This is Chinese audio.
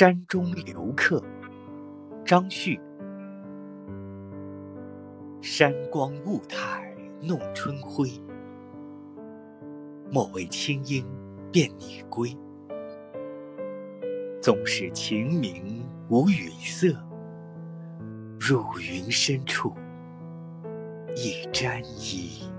山中留客，张旭。山光雾态弄春晖，莫为清音便你归。纵使晴明无雨色，入云深处一沾衣。